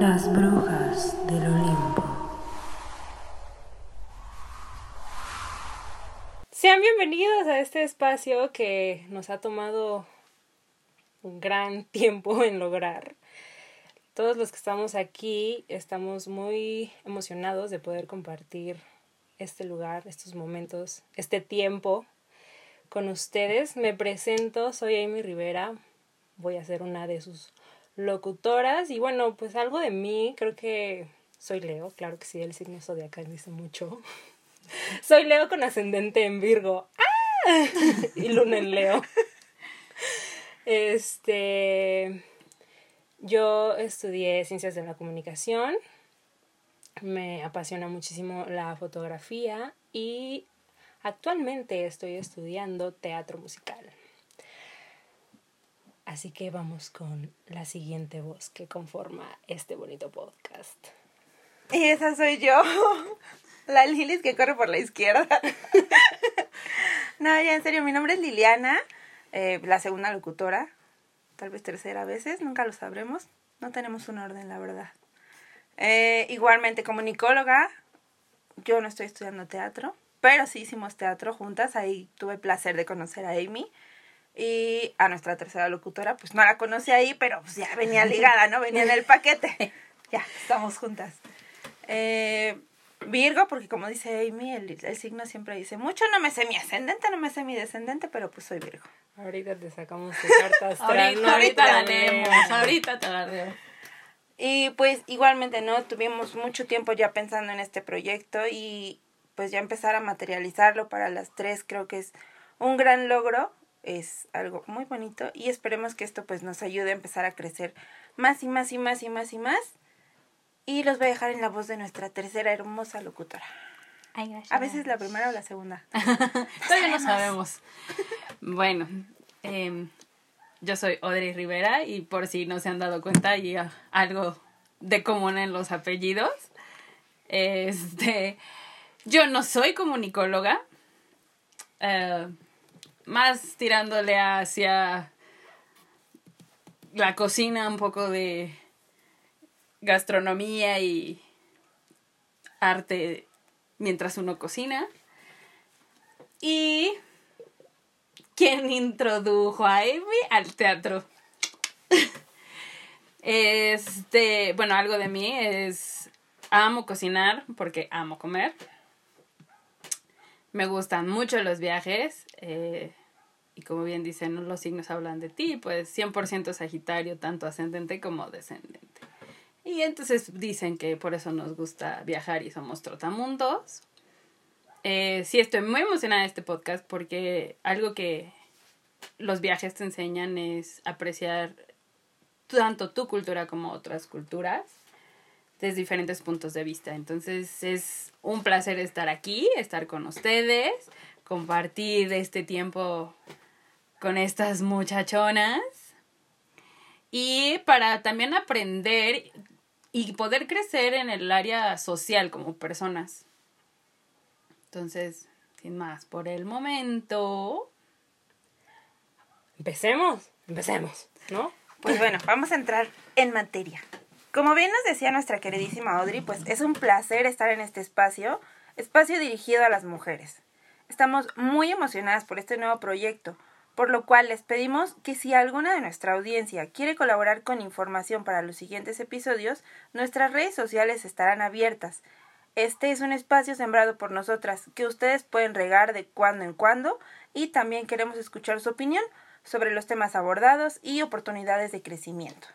Las brujas del Olimpo. Sean bienvenidos a este espacio que nos ha tomado un gran tiempo en lograr. Todos los que estamos aquí estamos muy emocionados de poder compartir este lugar, estos momentos, este tiempo con ustedes. Me presento, soy Amy Rivera, voy a ser una de sus locutoras y bueno, pues algo de mí, creo que soy Leo, claro que sí, el signo zodiacal dice mucho. soy Leo con ascendente en Virgo. ¡Ah! y luna en Leo. Este, yo estudié ciencias de la comunicación, me apasiona muchísimo la fotografía y actualmente estoy estudiando teatro musical. Así que vamos con la siguiente voz que conforma este bonito podcast. Y esa soy yo, la Lilis que corre por la izquierda. no, ya en serio, mi nombre es Liliana, eh, la segunda locutora, tal vez tercera a veces, nunca lo sabremos. No tenemos un orden, la verdad. Eh, igualmente, comunicóloga, yo no estoy estudiando teatro, pero sí hicimos teatro juntas, ahí tuve el placer de conocer a Amy. Y a nuestra tercera locutora, pues no la conocí ahí, pero pues ya venía ligada, ¿no? Venía en el paquete. Ya, estamos juntas. Eh, Virgo, porque como dice Amy, el, el, signo siempre dice, mucho no me sé mi ascendente, no me sé mi descendente, pero pues soy Virgo. Ahorita te sacamos tu carta astral. ahorita, ahorita la leemos, ahorita te la leo. Y pues igualmente, ¿no? Tuvimos mucho tiempo ya pensando en este proyecto y pues ya empezar a materializarlo para las tres creo que es un gran logro es algo muy bonito y esperemos que esto pues nos ayude a empezar a crecer más y más y más y más y más. Y los voy a dejar en la voz de nuestra tercera hermosa locutora. Ay, gracias. A veces la primera o la segunda. Todavía no sabemos. Bueno, eh, yo soy Audrey Rivera y por si no se han dado cuenta hay algo de común en los apellidos. Este, yo no soy comunicóloga. Uh, más tirándole hacia la cocina, un poco de gastronomía y arte mientras uno cocina. Y quien introdujo a Amy al teatro. Este, bueno, algo de mí es amo cocinar porque amo comer. Me gustan mucho los viajes. Eh, y como bien dicen, los signos hablan de ti, pues 100% Sagitario, tanto ascendente como descendente. Y entonces dicen que por eso nos gusta viajar y somos trotamundos. Eh, sí, estoy muy emocionada de este podcast porque algo que los viajes te enseñan es apreciar tanto tu cultura como otras culturas desde diferentes puntos de vista. Entonces es un placer estar aquí, estar con ustedes, compartir este tiempo con estas muchachonas y para también aprender y poder crecer en el área social como personas. Entonces, sin más por el momento. Empecemos, empecemos, ¿no? Pues bueno, vamos a entrar en materia. Como bien nos decía nuestra queridísima Audrey, pues es un placer estar en este espacio, espacio dirigido a las mujeres. Estamos muy emocionadas por este nuevo proyecto, por lo cual les pedimos que si alguna de nuestra audiencia quiere colaborar con información para los siguientes episodios, nuestras redes sociales estarán abiertas. Este es un espacio sembrado por nosotras que ustedes pueden regar de cuando en cuando y también queremos escuchar su opinión sobre los temas abordados y oportunidades de crecimiento.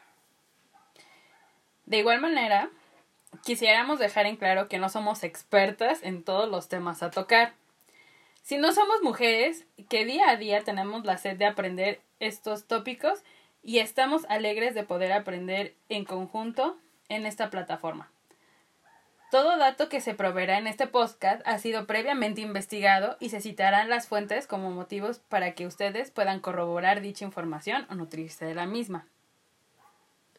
De igual manera, quisiéramos dejar en claro que no somos expertas en todos los temas a tocar. Si no somos mujeres, que día a día tenemos la sed de aprender estos tópicos y estamos alegres de poder aprender en conjunto en esta plataforma. Todo dato que se proveerá en este podcast ha sido previamente investigado y se citarán las fuentes como motivos para que ustedes puedan corroborar dicha información o nutrirse de la misma.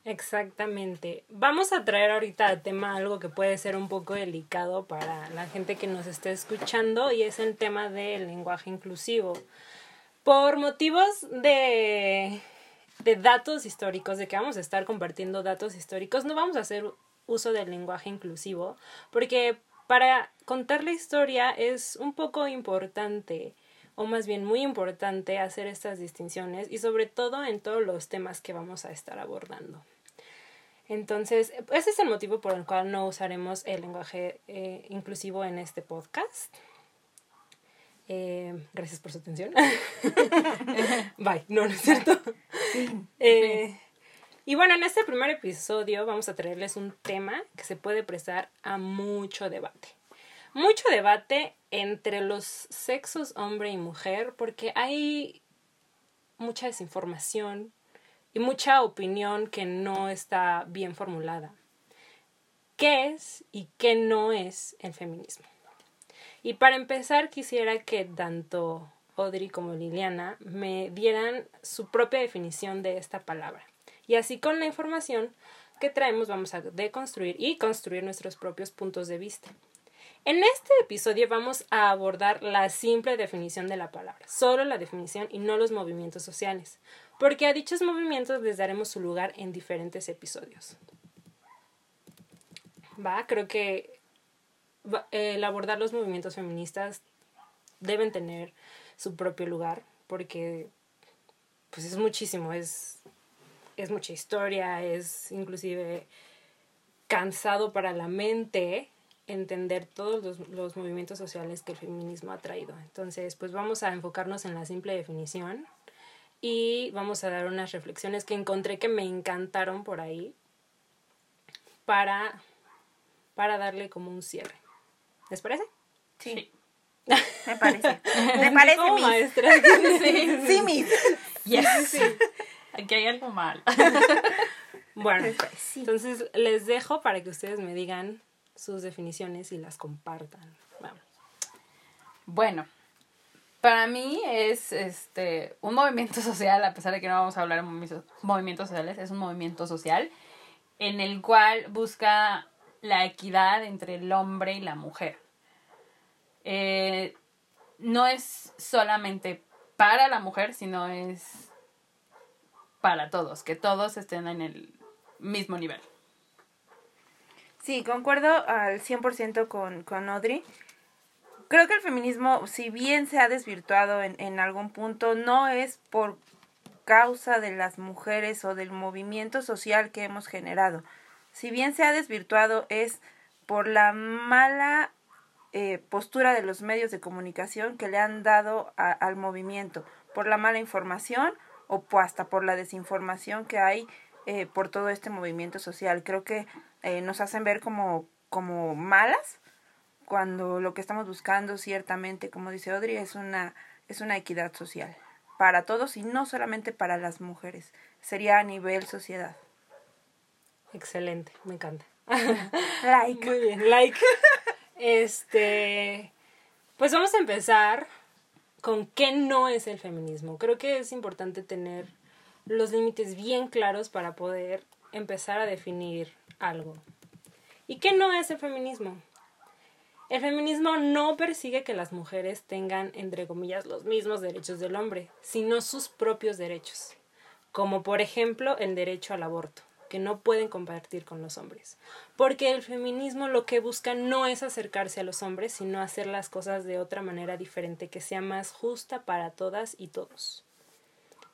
Exactamente. Vamos a traer ahorita al tema algo que puede ser un poco delicado para la gente que nos esté escuchando y es el tema del lenguaje inclusivo. Por motivos de de datos históricos, de que vamos a estar compartiendo datos históricos, no vamos a hacer uso del lenguaje inclusivo, porque para contar la historia es un poco importante, o más bien muy importante, hacer estas distinciones y sobre todo en todos los temas que vamos a estar abordando. Entonces, ese es el motivo por el cual no usaremos el lenguaje eh, inclusivo en este podcast. Eh, gracias por su atención. Bye. No, no es cierto. Eh, y bueno, en este primer episodio vamos a traerles un tema que se puede prestar a mucho debate. Mucho debate entre los sexos hombre y mujer porque hay mucha desinformación y mucha opinión que no está bien formulada. ¿Qué es y qué no es el feminismo? Y para empezar, quisiera que tanto Audrey como Liliana me dieran su propia definición de esta palabra. Y así con la información que traemos vamos a deconstruir y construir nuestros propios puntos de vista. En este episodio vamos a abordar la simple definición de la palabra, solo la definición y no los movimientos sociales, porque a dichos movimientos les daremos su lugar en diferentes episodios. Va, creo que el abordar los movimientos feministas deben tener su propio lugar porque pues es muchísimo, es, es mucha historia, es inclusive cansado para la mente entender todos los, los, movimientos sociales que el feminismo ha traído. Entonces, pues vamos a enfocarnos en la simple definición y vamos a dar unas reflexiones que encontré que me encantaron por ahí para, para darle como un cierre. ¿Les parece? Sí. Me parece. Me parece, Como maestra. Sí, sí. Yes. Aquí hay algo mal. Bueno, Pues sí. entonces les dejo para que ustedes me digan sus definiciones y las compartan. Vamos. Bueno, para mí es este un movimiento social, a pesar de que no vamos a hablar de movi- movimientos sociales, es un movimiento social en el cual busca la equidad entre el hombre y la mujer. Eh, no es solamente para la mujer, sino es para todos, que todos estén en el mismo nivel. Sí, concuerdo al 100% con, con Audrey. Creo que el feminismo, si bien se ha desvirtuado en, en algún punto, no es por causa de las mujeres o del movimiento social que hemos generado. Si bien se ha desvirtuado es por la mala eh, postura de los medios de comunicación que le han dado al movimiento, por la mala información o hasta por la desinformación que hay eh, por todo este movimiento social. Creo que eh, nos hacen ver como, como malas cuando lo que estamos buscando ciertamente, como dice Audrey, es una, es una equidad social para todos y no solamente para las mujeres. Sería a nivel sociedad. Excelente, me encanta. Like. Muy bien, like. Este, pues vamos a empezar con qué no es el feminismo. Creo que es importante tener los límites bien claros para poder empezar a definir algo. ¿Y qué no es el feminismo? El feminismo no persigue que las mujeres tengan, entre comillas, los mismos derechos del hombre, sino sus propios derechos, como por ejemplo el derecho al aborto, que no pueden compartir con los hombres. Porque el feminismo lo que busca no es acercarse a los hombres, sino hacer las cosas de otra manera diferente, que sea más justa para todas y todos.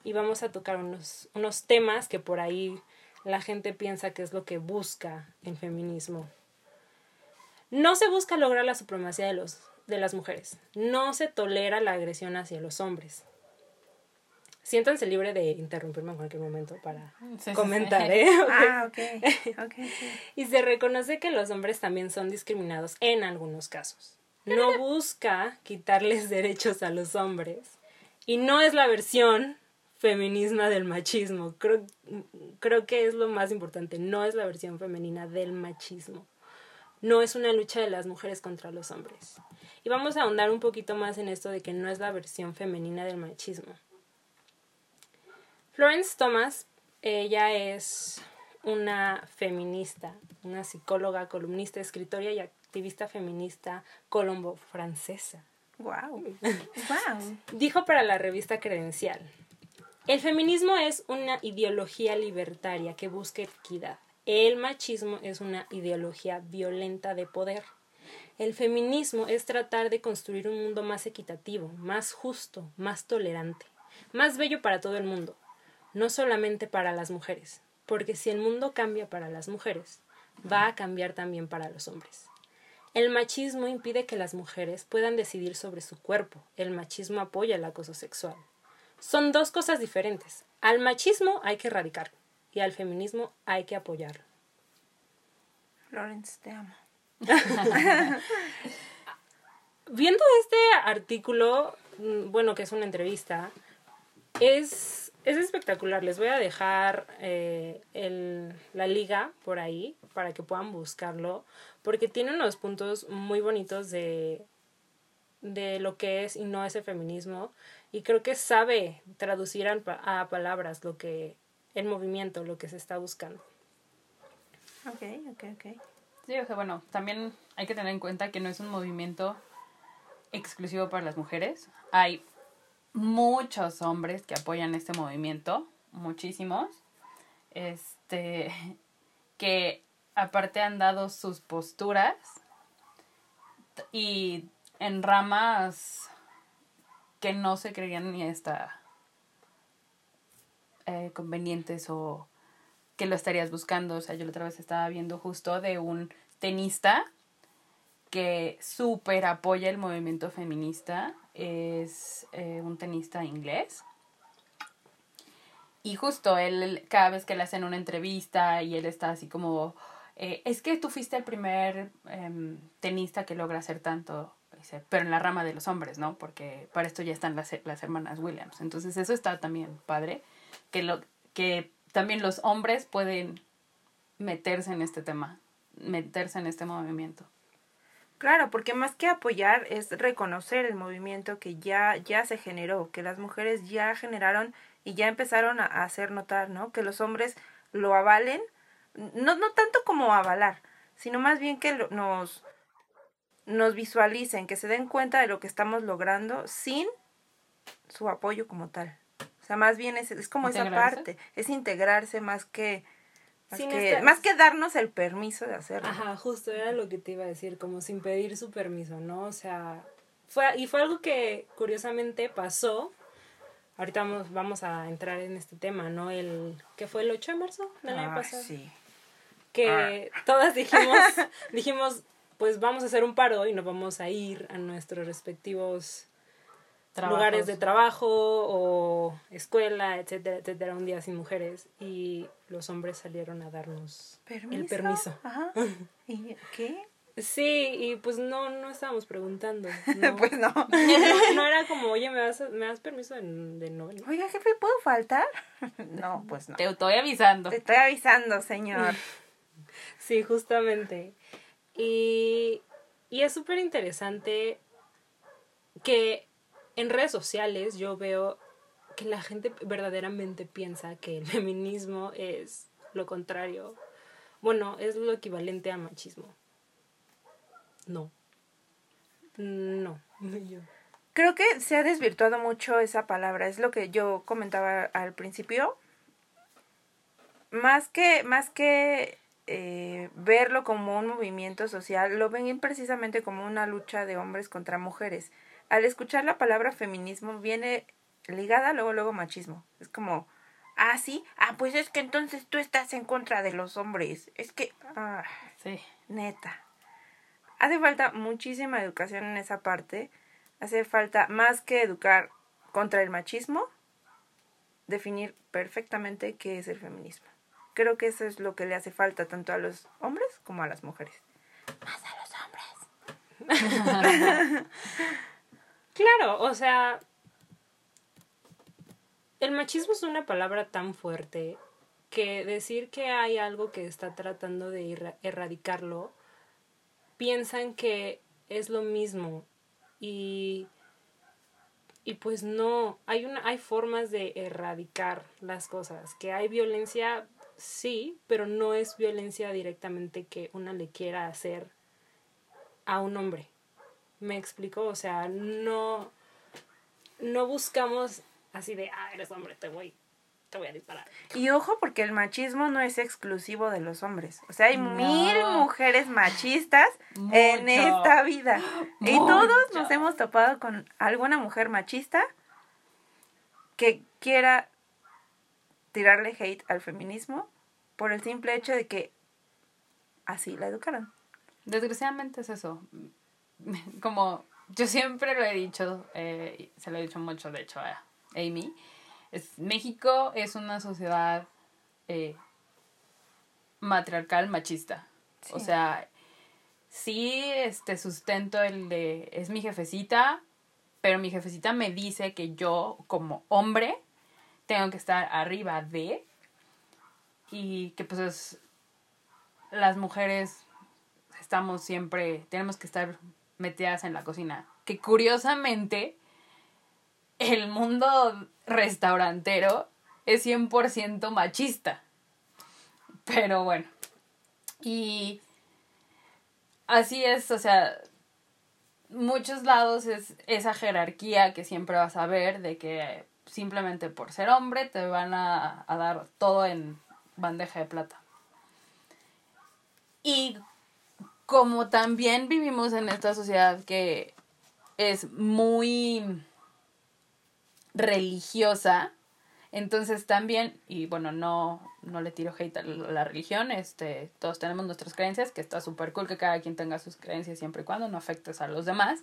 Y vamos a tocar unos, unos temas que por ahí la gente piensa que es lo que busca el feminismo. No se busca lograr la supremacía de, los, de las mujeres. No se tolera la agresión hacia los hombres. Siéntanse libre de interrumpirme en cualquier momento para Sí, comentar, sí. ¿eh? Ah, ok. Ok, sí. Y se reconoce que los hombres también son discriminados en algunos casos. No busca quitarles derechos a los hombres. Y no es la versión feminisma del machismo. Creo, creo que es lo más importante. No es la versión femenina del machismo. No es una lucha de las mujeres contra los hombres. Y vamos a ahondar un poquito más en esto de que no es la versión femenina del machismo. Florence Thomas, ella es una feminista, una psicóloga, columnista, escritora y activista feminista colombo-francesa. Wow. Wow. Dijo para la revista Credencial, El feminismo es una ideología libertaria que busca equidad. El machismo es una ideología violenta de poder. El feminismo es tratar de construir un mundo más equitativo, más justo, más tolerante, más bello para todo el mundo, no solamente para las mujeres, porque si el mundo cambia para las mujeres, va a cambiar también para los hombres. El machismo impide que las mujeres puedan decidir sobre su cuerpo. El machismo apoya el acoso sexual. Son dos cosas diferentes. Al machismo hay que erradicarlo y al feminismo hay que apoyarlo. Lawrence, te amo. Viendo este artículo, mm, bueno, que es una entrevista, es, es espectacular. Les voy a dejar eh, el, la liga por ahí para que puedan buscarlo, porque tiene unos puntos muy bonitos de, de lo que es y no es el feminismo, y creo que sabe traducir a, a palabras lo que el movimiento, lo que se está buscando. Ok, ok, ok. Sí, o sea, bueno, también hay que tener en cuenta que no es un movimiento exclusivo para las mujeres. Hay muchos hombres que apoyan este movimiento, muchísimos. Este, que aparte han dado sus posturas y en ramas que no se creían ni esta eh, convenientes o que lo estarías buscando. O sea, yo la otra vez estaba viendo justo de un tenista que súper apoya el movimiento feminista. Es eh, un tenista inglés. Y justo él, cada vez que le hacen una entrevista y él está así como, eh, es que tú fuiste el primer em, tenista que logra hacer tanto, pero en la rama de los hombres, ¿no? Porque para esto ya están las, las hermanas Williams. Entonces eso está también padre, que, lo, que también los hombres pueden meterse en este tema, meterse en este movimiento. Claro, porque más que apoyar es reconocer el movimiento que ya, ya se generó, que las mujeres ya generaron y ya empezaron a, hacer notar, ¿no? Que los hombres lo avalen, no, no tanto como avalar, sino más bien que nos, nos visualicen, que se den cuenta de lo que estamos logrando sin su apoyo como tal. O sea, más bien es, es como esa parte, es integrarse más que más, que, más que darnos el permiso de hacerlo. Ajá, justo era lo que te iba a decir, como sin pedir su permiso, ¿no? O sea, fue, y fue algo que curiosamente pasó. Ahorita vamos, vamos a entrar en este tema, ¿no? El que fue el 8 de marzo del año pasado. Sí. Que todas dijimos, dijimos, pues vamos a hacer un paro y nos vamos a ir a nuestros respectivos lugares de trabajo o escuela, etcétera, etcétera, un día sin mujeres y los hombres salieron a darnos el permiso. Ajá. ¿Y qué? Sí, y pues no, no estábamos preguntando. pues no. no. era como, oye, ¿me das, ¿me das permiso de, de no Oiga, jefe, ¿puedo faltar? no, pues no. Te estoy avisando. Te estoy avisando, señor. sí, justamente. Y, y es súper interesante que en redes sociales yo veo que la gente verdaderamente piensa que el feminismo es lo contrario. Bueno, es lo equivalente a machismo. No. No. Yo. Creo que se ha desvirtuado mucho esa palabra. Es lo que yo comentaba al principio. Más que, más que eh, verlo como un movimiento social, lo ven precisamente como una lucha de hombres contra mujeres al escuchar la palabra feminismo viene ligada luego luego machismo. Es como, ah, sí, ah, pues es que entonces tú estás en contra de los hombres. Es que, ah, sí, neta. Hace falta muchísima educación en esa parte. Hace falta más que educar contra el machismo, definir perfectamente qué es el feminismo. Creo que eso es lo que le hace falta tanto a los hombres como a las mujeres. Más a los hombres. Claro, o sea, el machismo es una palabra tan fuerte que decir que hay algo que está tratando de erradicarlo, piensan que es lo mismo y y pues no, hay una hay formas de erradicar las cosas, que hay violencia sí, pero no es violencia directamente que una le quiera hacer a un hombre. Me explico, o sea, no, no buscamos así de, ah, eres hombre, te voy, te voy a disparar. Y ojo, porque el machismo no es exclusivo de los hombres. O sea, hay mil mujeres machistas en esta vida. Y todos nos hemos topado con alguna mujer machista que quiera tirarle hate al feminismo por el simple hecho de que así la educaron. Desgraciadamente es eso. Como yo siempre lo he dicho, eh, se lo he dicho mucho, de hecho, a Amy, es, México es una sociedad eh, matriarcal machista. O sea, sí este sustento el de es mi jefecita, pero mi jefecita me dice que yo como hombre tengo que estar arriba de y que pues es- las mujeres estamos siempre, tenemos que estar metidas en la cocina. Que curiosamente, el mundo restaurantero es 100% machista. Pero bueno. Y así es, o sea, muchos lados es esa jerarquía que siempre vas a ver de que simplemente por ser hombre te van a, a dar todo en bandeja de plata. Y como también vivimos en esta sociedad que es muy religiosa, entonces también, y bueno, no, no le tiro hate a la religión, este, todos tenemos nuestras creencias, que está súper cool que cada quien tenga sus creencias siempre y cuando no afectes a los demás.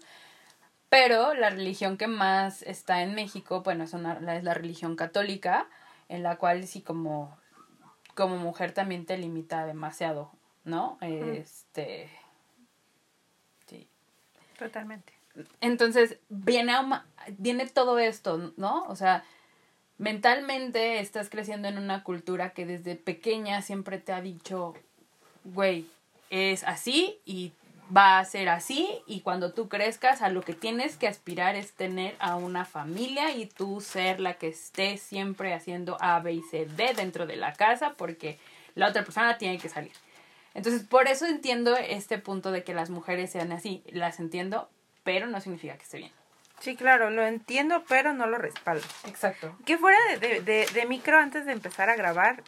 Pero la religión que más está en México, bueno, es, una, es la religión católica, en la cual sí como, como mujer también te limita demasiado, ¿no? Este... Sí. Totalmente. Entonces, viene, viene todo esto, ¿no? O sea, mentalmente estás creciendo en una cultura que desde pequeña siempre te ha dicho, güey, es así y va a ser así y cuando tú crezcas a lo que tienes que aspirar es tener a una familia y tú ser la que esté siempre haciendo A, B y C, D dentro de la casa porque la otra persona tiene que salir. Entonces, por eso entiendo este punto de que las mujeres sean así, las entiendo, pero no significa que esté bien. Sí, claro, lo entiendo, pero no lo respaldo. Exacto. Que fuera de, de, de, de micro, antes de empezar a grabar,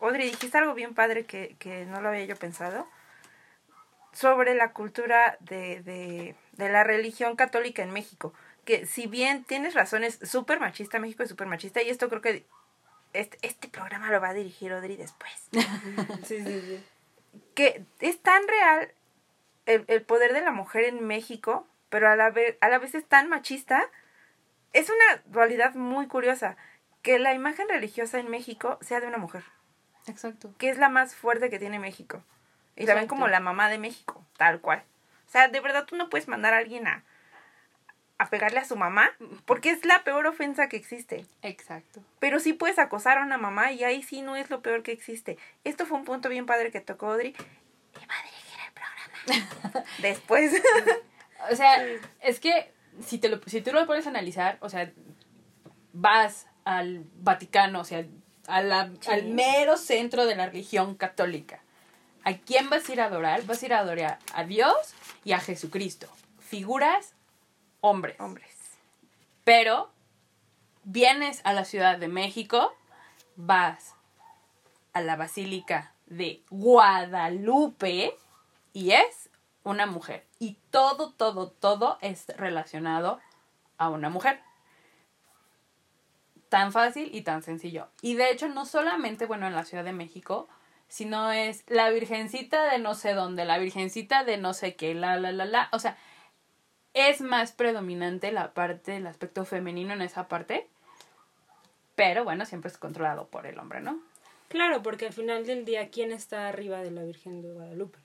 Audrey, dijiste algo bien padre que, que no lo había yo pensado, sobre la cultura de, de, de la religión católica en México. Que si bien tienes razones, súper machista, México es súper machista, y esto creo que este, este programa lo va a dirigir Audrey después. Sí, sí, sí. Que es tan real el, el poder de la mujer en México, pero a la, vez, a la vez es tan machista, es una dualidad muy curiosa, que la imagen religiosa en México sea de una mujer, Exacto. que es la más fuerte que tiene México. Y la ven como la mamá de México, tal cual. O sea, de verdad tú no puedes mandar a alguien a, a pegarle a su mamá, porque es la peor ofensa que existe. Exacto. Pero sí puedes acosar a una mamá y ahí sí no es lo peor que existe. Esto fue un punto bien padre que tocó Audrey. Y va a dirigir el programa. Después. O sea, es que si, te lo, si tú lo pones a analizar, o sea, vas al Vaticano, o sea, a la- al mero centro de la religión católica. ¿A quién vas a ir a adorar? Vas a ir a adorar a Dios y a Jesucristo. Figuras hombres. Hombres. Pero vienes a la Ciudad de México, vas a la Basílica de Guadalupe y es una mujer. Y todo, todo, todo es relacionado a una mujer. Tan fácil y tan sencillo. Y de hecho, no solamente, bueno, en la Ciudad de México, sino es la virgencita de no sé dónde, la virgencita de no sé qué, la, la, la, la. O sea, es más predominante la parte, el aspecto femenino en esa parte. Pero bueno, siempre es controlado por el hombre, ¿no? Claro, porque al final del día, ¿quién está arriba de la Virgen de Guadalupe?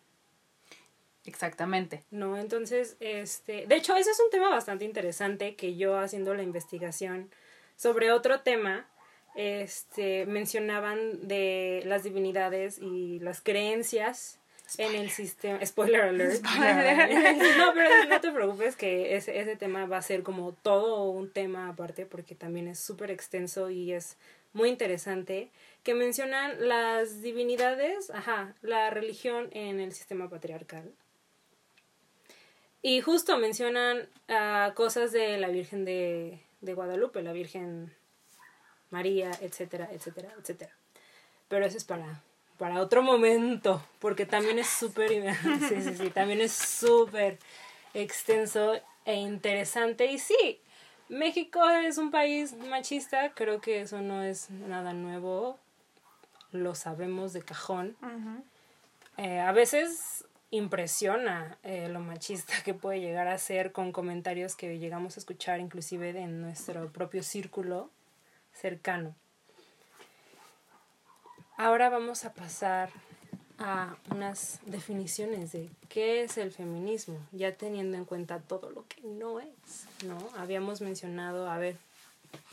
Exactamente. No, entonces, este, de hecho, ese es un tema bastante interesante que yo haciendo la investigación sobre otro tema, este, mencionaban de las divinidades y las creencias en el sistema. Spoiler alert. no, pero no te preocupes que ese, ese tema va a ser como todo un tema aparte porque también es súper extenso y es muy interesante que mencionan las divinidades, ajá, la religión en el sistema patriarcal. Y justo mencionan ah, cosas de la Virgen de, de Guadalupe, la Virgen María, etcétera, etcétera, etcétera. Pero eso es para, para otro momento, porque también es súper, sí, sí, sí, también es súper extenso e interesante. Y sí, México es un país machista, creo que eso no es nada nuevo, lo sabemos de cajón. Eh, a veces impresiona eh, lo machista que puede llegar a ser con comentarios que llegamos a escuchar inclusive en nuestro propio círculo cercano. Ahora vamos a pasar a unas definiciones de qué es el feminismo, ya teniendo en cuenta todo lo que no es, ¿no? Habíamos mencionado, a ver,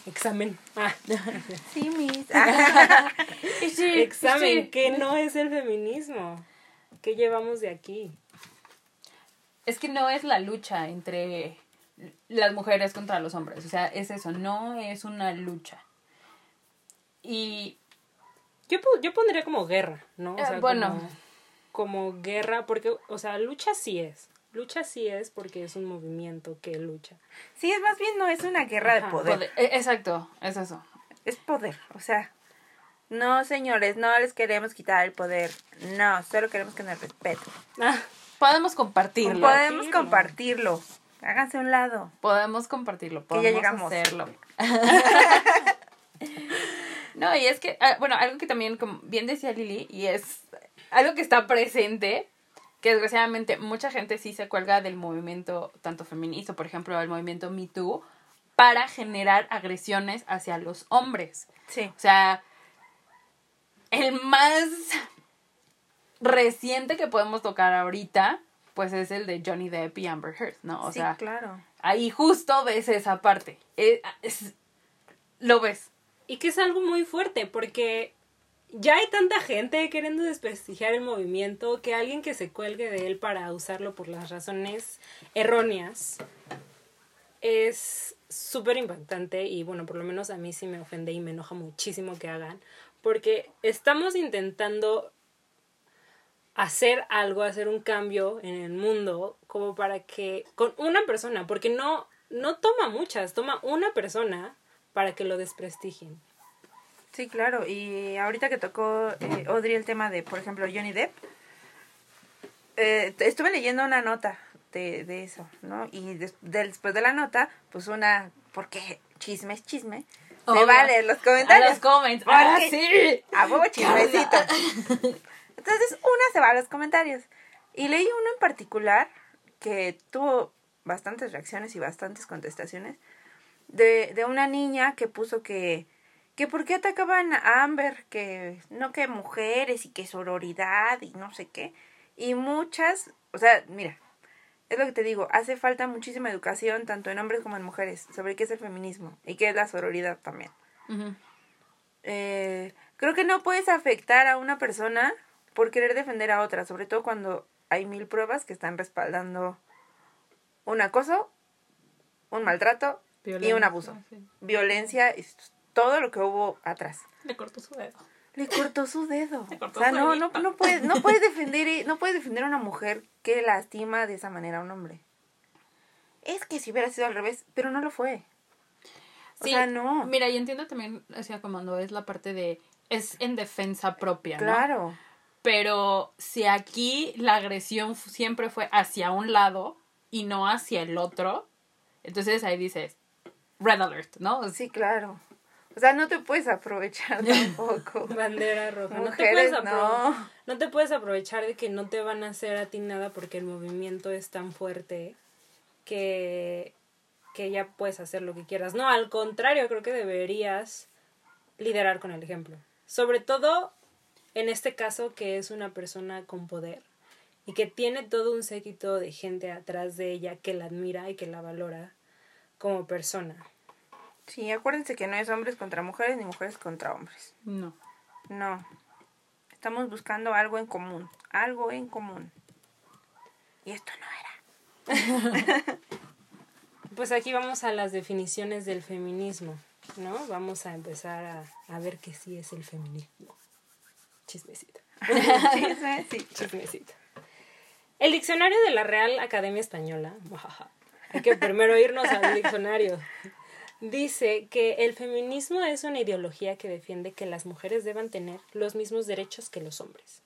examen. Ah. Sí, mis. examen, ¿qué no es el feminismo? ¿Qué llevamos de aquí? Es que no es la lucha entre las mujeres contra los hombres, o sea, es eso, no es una lucha. Y yo, yo pondría como guerra, ¿no? O Eh, sea, bueno. Como, como guerra, porque, o sea, lucha sí es. Lucha sí es porque es un movimiento que lucha. Sí, es más bien no es una guerra de poder. Poder- eh, Exacto, es eso. Es poder. O sea, no, señores, no les queremos quitar el poder. No, solo queremos que nos respeten. Ah, Podemos compartirlo. Podemos Compartirlo. Háganse a un lado. Podemos compartirlo, Que podemos ya llegamos. hacerlo. no, y es que, ah, bueno, algo que también, como bien decía Lili, y es algo que está presente, que desgraciadamente mucha gente sí se cuelga del movimiento, tanto feminista, por ejemplo, el movimiento Me Too, para generar agresiones hacia los hombres. Sí. O sea, el más reciente que podemos tocar ahorita, pues es el de Johnny Depp y Amber Heard, ¿no? O sí, sea, claro. ahí justo ves esa parte. Eh, es- lo ves. Y que es algo muy fuerte, porque ya hay tanta gente queriendo desprestigiar el movimiento que alguien que se cuelgue de él para usarlo por las razones erróneas es súper impactante y bueno, por lo menos a mí sí me ofende y me enoja muchísimo que hagan, porque estamos intentando hacer algo, hacer un cambio en el mundo como para que con una persona, porque no no toma muchas, toma una persona para que lo desprestigien. Sí, claro. Y ahorita que tocó eh, Audrey el tema de, por ejemplo, Johnny Depp, eh, estuve leyendo una nota de, de eso, ¿no? Y después de la nota, pues una, porque chisme es chisme, se Obvio. va a leer los A comentarios. los comments. ¡Ah, sí! A huevo chismecito. Entonces, una se va a los comentarios. Y leí uno en particular que tuvo bastantes reacciones y bastantes contestaciones de, de una niña que puso que que por qué atacaban a Amber, que no que mujeres y que sororidad y no sé qué. Y muchas, o sea, mira, es lo que te digo, hace falta muchísima educación tanto en hombres como en mujeres sobre qué es el feminismo y qué es la sororidad también. Eh, creo que no puedes afectar a una persona por querer defender a otra, sobre todo cuando hay mil pruebas que están respaldando un acoso, un maltrato y un Violencia, abuso. sí. Violencia y todo lo que hubo atrás. Le cortó su dedo. Le cortó su dedo. Le cortó o sea, su no, no, no puedes, no puedes defender, no puedes defender a una mujer que lastima de esa manera a un hombre. Es que si hubiera sido al revés, pero no lo fue. O sea, no. Mira, y entiendo también, o sea, como no es la parte de. Es en defensa propia, ¿no? Claro. Pero si aquí la agresión siempre fue hacia un lado y no hacia el otro, entonces ahí dices, red alert, ¿no? Sí, claro. O sea, no te puedes aprovechar tampoco. Bandera roja. no, te puedes no te puedes aprovechar de que no te van a hacer a ti nada porque el movimiento es tan fuerte que, que ya puedes hacer lo que quieras. No, al contrario, creo que deberías liderar con el ejemplo. Sobre todo en este caso que es una persona con poder y que tiene todo un séquito de gente atrás de ella que la admira y que la valora como persona. Sí, acuérdense que no es hombres contra mujeres ni mujeres contra hombres. No. No. Estamos buscando algo en común. Algo en común. Y esto no era. Pues aquí vamos a las definiciones del feminismo, ¿no? Vamos a empezar a, a ver qué sí es el feminismo. Chismecito. Chisme, sí. Chismecito. El diccionario de la Real Academia Española. Hay que primero irnos al diccionario. Dice que el feminismo es una ideología que defiende que las mujeres deban tener los mismos derechos que los hombres.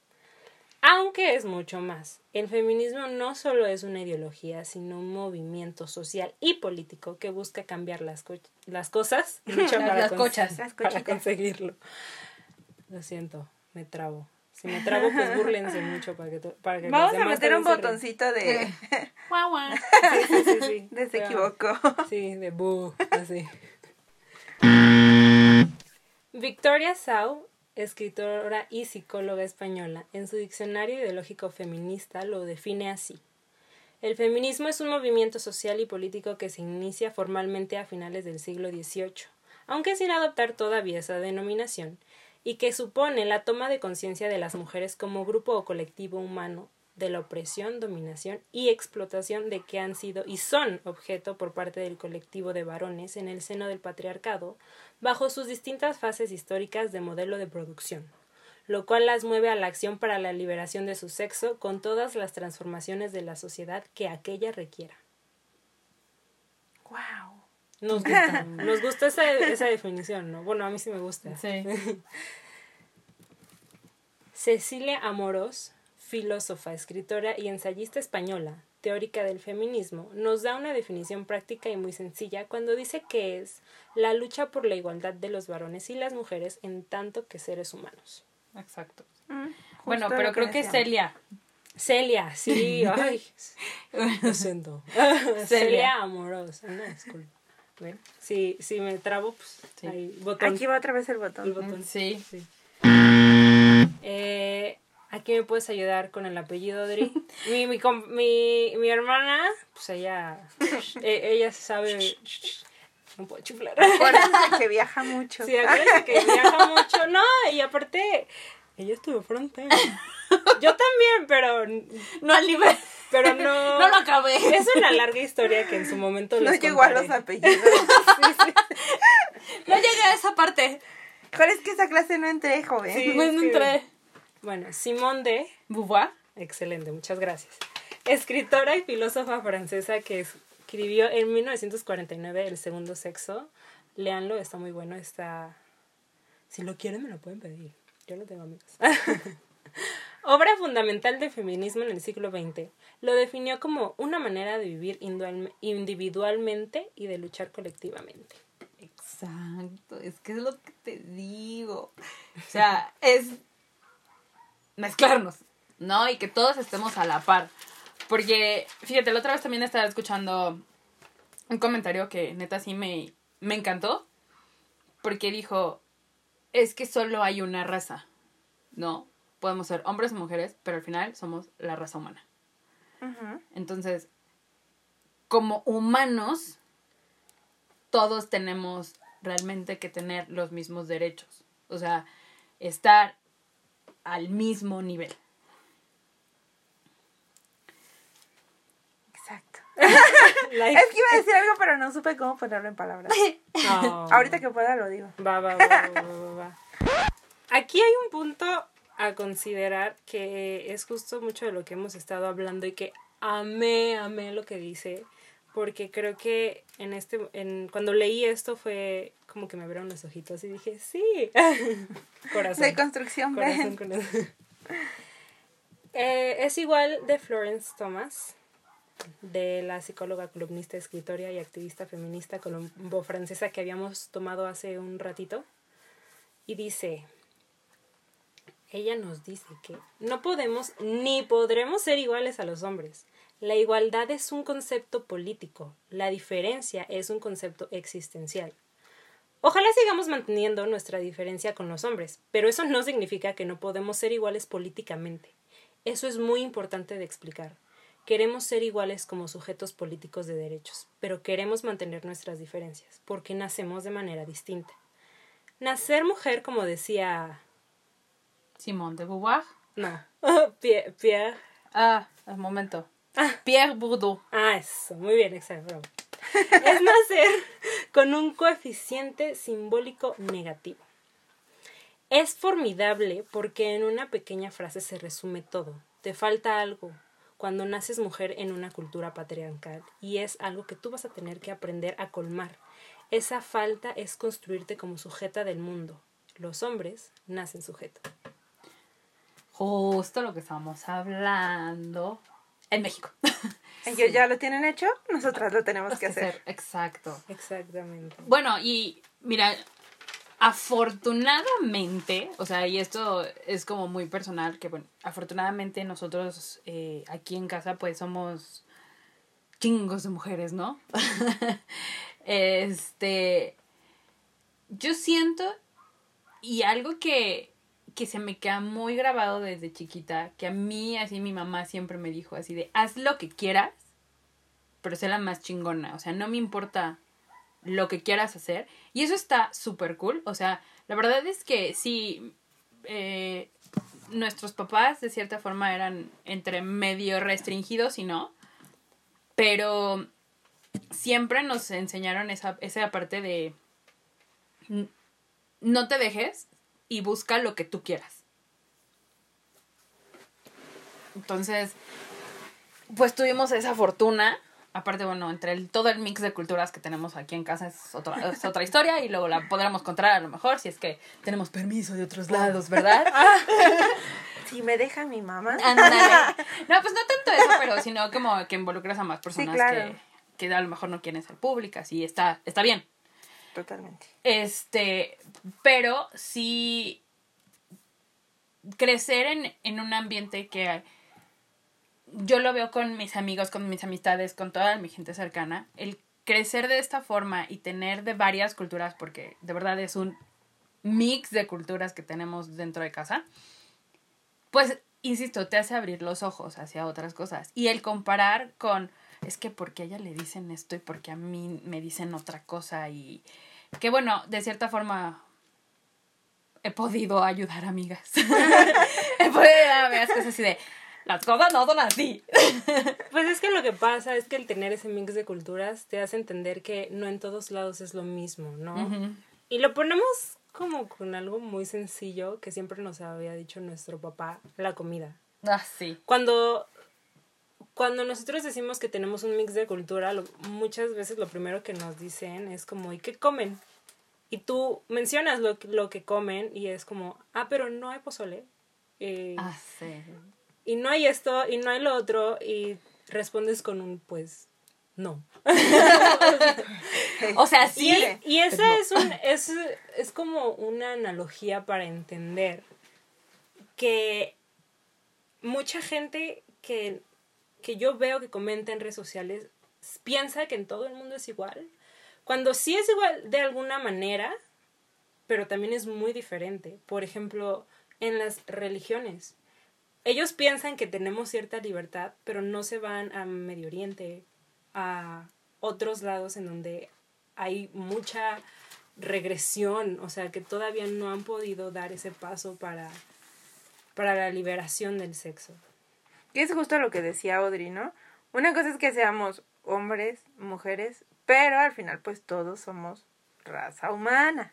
Aunque es mucho más. El feminismo no solo es una ideología, sino un movimiento social y político que busca cambiar las, co- las cosas Las- para, las cons- cochas. Las para conseguirlo. Lo siento, me trabo. Si me trabo, pues búrlense mucho para que, para que los Vamos a meter un botoncito de, Guau, guau. Sí, sí, sí, sí. de se equivocó. Sí, de boo, así. Victoria Sau, escritora y psicóloga española, en su diccionario ideológico feminista lo define así. El feminismo es un movimiento social y político que se inicia formalmente a finales del siglo XVIII, aunque sin adoptar todavía esa denominación, y que supone la toma de conciencia de las mujeres como grupo o colectivo humano de la opresión, dominación y explotación de que han sido y son objeto por parte del colectivo de varones en el seno del patriarcado, bajo sus distintas fases históricas de modelo de producción, lo cual las mueve a la acción para la liberación de su sexo con todas las transformaciones de la sociedad que aquella requiera. Wow. Nos gusta, nos gusta esa, esa definición, ¿no? Bueno, a mí sí me gusta. Sí. Cecilia Amorós, filósofa, escritora y ensayista española, teórica del feminismo, nos da una definición práctica y muy sencilla cuando dice que es la lucha por la igualdad de los varones y las mujeres en tanto que seres humanos. Exacto. Mm, Bueno, pero creo que. Celia. Celia, sí, ay, lo siento. Celia Amorós, una disculpa. ¿Ven? Si, si me trabo, pues Sí. ahí, botón. Aquí va otra vez el el botón. botón. Sí. Sí. Eh, ¿Aquí me puedes ayudar con el apellido, Adri? Mi, mi, mi, mi hermana, pues ella, eh, ella sabe... No puedo chiflar. Acuérdense que viaja mucho. Sí, acuérdense que viaja mucho. No, y aparte, ella estuvo frontera. Yo también, pero, No al nivel. Pero no... No lo acabé. Es una larga historia que en su momento No llegó a los apellidos. No llegué a esa parte. ¿Cuál es que esa clase no entré, joven? Sí. No entré. Bueno, Simone de... Beauvoir. Excelente, muchas gracias. Escritora y filósofa francesa que escribió en 1949 El segundo sexo. Leanlo, está muy bueno, está... Si lo quieren me lo pueden pedir. Yo no tengo amigos. Obra fundamental del feminismo en el siglo XX. Lo definió como una manera de vivir individual- individualmente y de luchar colectivamente. Exacto, es que es lo que te digo. O sea, es mezclarnos, ¿no? Y que todos estemos a la par. Porque, fíjate, la otra vez también estaba escuchando un comentario que neta sí me, me encantó. Porque dijo, es que solo hay una raza, ¿no? Podemos ser hombres o mujeres, pero al final somos la raza humana. Entonces, como humanos, todos tenemos realmente que tener los mismos derechos. O sea, estar al mismo nivel. Exacto. Like- Es que iba a decir algo, pero no supe cómo ponerlo en palabras. Ahorita que pueda lo digo. Va, va, va, va, va, va, va. Aquí hay un punto a considerar que es justo mucho de lo que hemos estado hablando y que amé, amé lo que dice, porque creo que en este, en, cuando leí esto fue como que me abrieron los ojitos y dije, sí, corazón. De construcción, Corazón, corazón. Eh, es igual de Florence Thomas, de la psicóloga, columnista, escritora y activista feminista colombo-francesa que habíamos tomado hace un ratito. Y dice, ella nos dice que no podemos ni podremos ser iguales a los hombres. La igualdad es un concepto político, la diferencia es un concepto existencial. Ojalá sigamos manteniendo nuestra diferencia con los hombres, pero eso no significa que no podemos ser iguales políticamente. Eso es muy importante de explicar. Queremos ser iguales como sujetos políticos de derechos, pero queremos mantener nuestras diferencias, porque nacemos de manera distinta. Nacer mujer, como decía... Simón de Beauvoir. No, Pierre... Pierre Ah, un momento. Pierre Bourdieu. Ah, eso, muy bien, exacto. es nacer con un coeficiente simbólico negativo. Es formidable porque en una pequeña frase se resume todo. Te falta algo cuando naces mujer en una cultura patriarcal y es algo que tú vas a tener que aprender a colmar. esa falta es construirte como sujeta del mundo. Los hombres nacen sujetos. Justo lo que estamos hablando en México. Ellos ya lo tienen hecho, nosotras lo tenemos que hacer. Exacto. Exactamente. Bueno, y mira, afortunadamente, o sea, y esto es como muy personal, que bueno, afortunadamente nosotros eh, aquí en casa pues somos chingos de mujeres, ¿no? este, yo siento, y algo que, que se me queda muy grabado desde chiquita, que a mí así mi mamá siempre me dijo así de, haz lo que quieras, pero sé la más chingona, o sea, no me importa lo que quieras hacer. Y eso está súper cool. O sea, la verdad es que sí, eh, nuestros papás de cierta forma eran entre medio restringidos y no. Pero siempre nos enseñaron esa, esa parte de no te dejes y busca lo que tú quieras. Entonces, pues tuvimos esa fortuna. Aparte, bueno, entre el, todo el mix de culturas que tenemos aquí en casa es otra, es otra historia y luego la podremos contar a lo mejor si es que tenemos permiso de otros lados, ¿verdad? Si me deja mi mamá. Ándale. No, pues no tanto eso, pero sino como que involucras a más personas claro. que, que a lo mejor no quieren ser públicas y está, está bien. Totalmente. Este, pero sí crecer en, en un ambiente que yo lo veo con mis amigos, con mis amistades, con toda mi gente cercana, el crecer de esta forma y tener de varias culturas, porque de verdad es un mix de culturas que tenemos dentro de casa, pues, insisto, te hace abrir los ojos hacia otras cosas. Y el comparar con, es que porque a ella le dicen esto y porque a mí me dicen otra cosa y que bueno, de cierta forma he podido ayudar a amigas. he podido ayudar a amigas cosas así de, las cosas no son así. Pues es que lo que pasa es que el tener ese mix de culturas te hace entender que no en todos lados es lo mismo, ¿no? Y lo ponemos como con algo muy sencillo que siempre nos había dicho nuestro papá, la comida. Ah, sí. Cuando, cuando nosotros decimos que tenemos un mix de cultura, lo- muchas veces lo primero que nos dicen es como, ¿y qué comen? Y tú mencionas lo, que- lo que comen y es como, ah, pero no hay pozole. Eh, Ah, sí. y no hay esto y no hay lo otro y respondes con un pues no. O sea, sí. y esa es, un, es, es como una analogía para entender que mucha gente que, que yo veo que comenta en redes sociales piensa que en todo el mundo es igual, cuando sí es igual de alguna manera, pero también es muy diferente. Por ejemplo, en las religiones. Ellos piensan que tenemos cierta libertad, pero no se van a Medio Oriente, a otros lados en donde hay mucha regresión, o sea, que todavía no han podido dar ese paso para, para la liberación del sexo. Que es justo lo que decía Audrey, ¿no? Una cosa es que seamos hombres, mujeres, pero al final pues todos somos raza humana.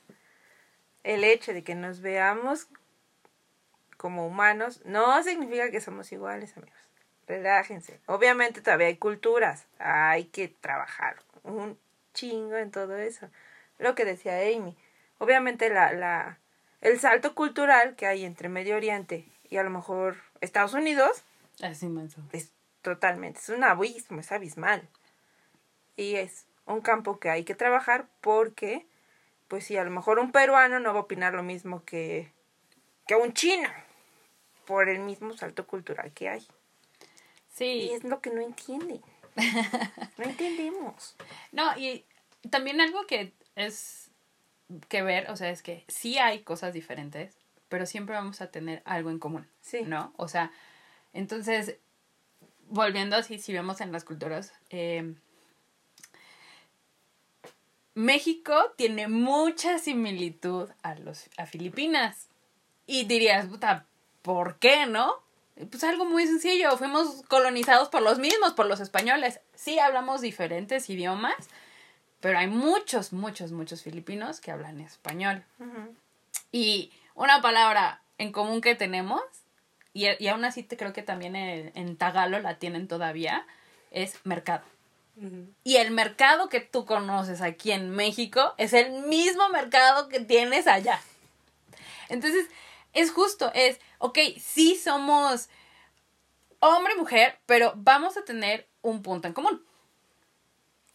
El hecho de que nos veamos como humanos no significa que somos iguales, amigos. Relájense. Obviamente todavía hay culturas, hay que trabajar un chingo en todo eso. Lo que decía Amy. Obviamente la, la, el salto cultural que hay entre Medio Oriente y a lo mejor Estados Unidos Es inmenso. es totalmente, es un abismo, es abismal. Y es un campo que hay que trabajar porque, pues sí, a lo mejor un peruano no va a opinar lo mismo que, que un chino, por el mismo salto cultural que hay. Sí. Y es lo que no entienden. No entendemos. No, y también algo que es que ver, o sea, es que sí hay cosas diferentes, pero siempre vamos a tener algo en común, Sí. ¿no? O sea, entonces, volviendo así, si vemos en las culturas, eh, México tiene mucha similitud a los a Filipinas. Y dirías, puta, ¿por qué, no? Pues algo muy sencillo, fuimos colonizados por los mismos, por los españoles. Sí hablamos diferentes idiomas, pero hay muchos, muchos, muchos filipinos que hablan español. Y una palabra en común que tenemos, y, y aún así te creo que también en, en Tagalo la tienen todavía, es mercado. Y el mercado que tú conoces aquí en México es el mismo mercado que tienes allá. Entonces, es justo, es, ok, sí somos hombre y mujer, pero vamos a tener un punto en común.